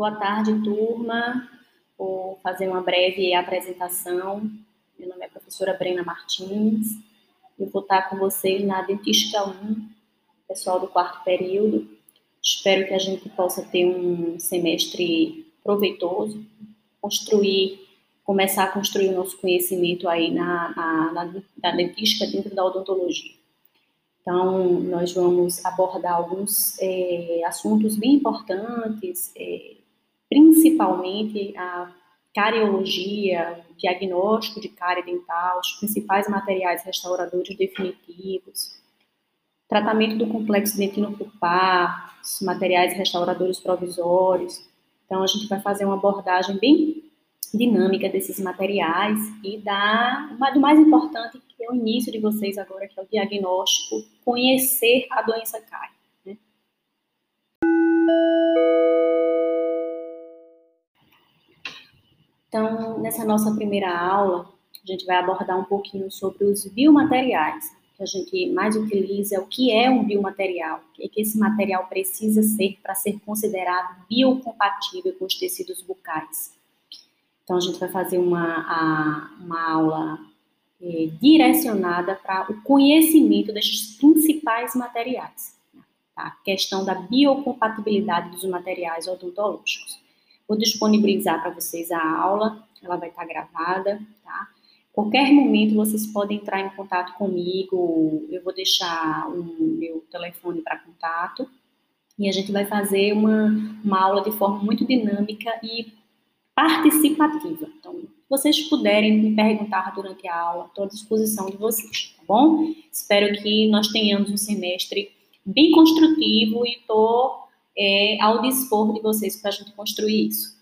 Boa tarde, turma. Vou fazer uma breve apresentação. Meu nome é a professora Brena Martins. Eu vou estar com vocês na Dentística 1, pessoal do quarto período. Espero que a gente possa ter um semestre proveitoso, construir, começar a construir o nosso conhecimento aí na, na, na, na dentística dentro da odontologia. Então, nós vamos abordar alguns é, assuntos bem importantes, é, principalmente a cariologia, diagnóstico de cárie dental, os principais materiais restauradores definitivos, tratamento do complexo dentino pulpar, os materiais restauradores provisórios. Então, a gente vai fazer uma abordagem bem dinâmica desses materiais e da, do mais importante, que é o início de vocês agora, que é o diagnóstico, conhecer a doença cárie. Então, nessa nossa primeira aula, a gente vai abordar um pouquinho sobre os biomateriais, que a gente mais utiliza, o que é um biomaterial, o que esse material precisa ser para ser considerado biocompatível com os tecidos bucais. Então, a gente vai fazer uma, uma aula é, direcionada para o conhecimento desses principais materiais. Tá? A questão da biocompatibilidade dos materiais odontológicos. Vou disponibilizar para vocês a aula, ela vai estar gravada, tá? Qualquer momento vocês podem entrar em contato comigo, eu vou deixar o meu telefone para contato e a gente vai fazer uma, uma aula de forma muito dinâmica e participativa. Então, vocês puderem me perguntar durante a aula, estou à disposição de vocês, tá bom? Espero que nós tenhamos um semestre bem construtivo e estou é, ao dispor de vocês para a gente construir isso.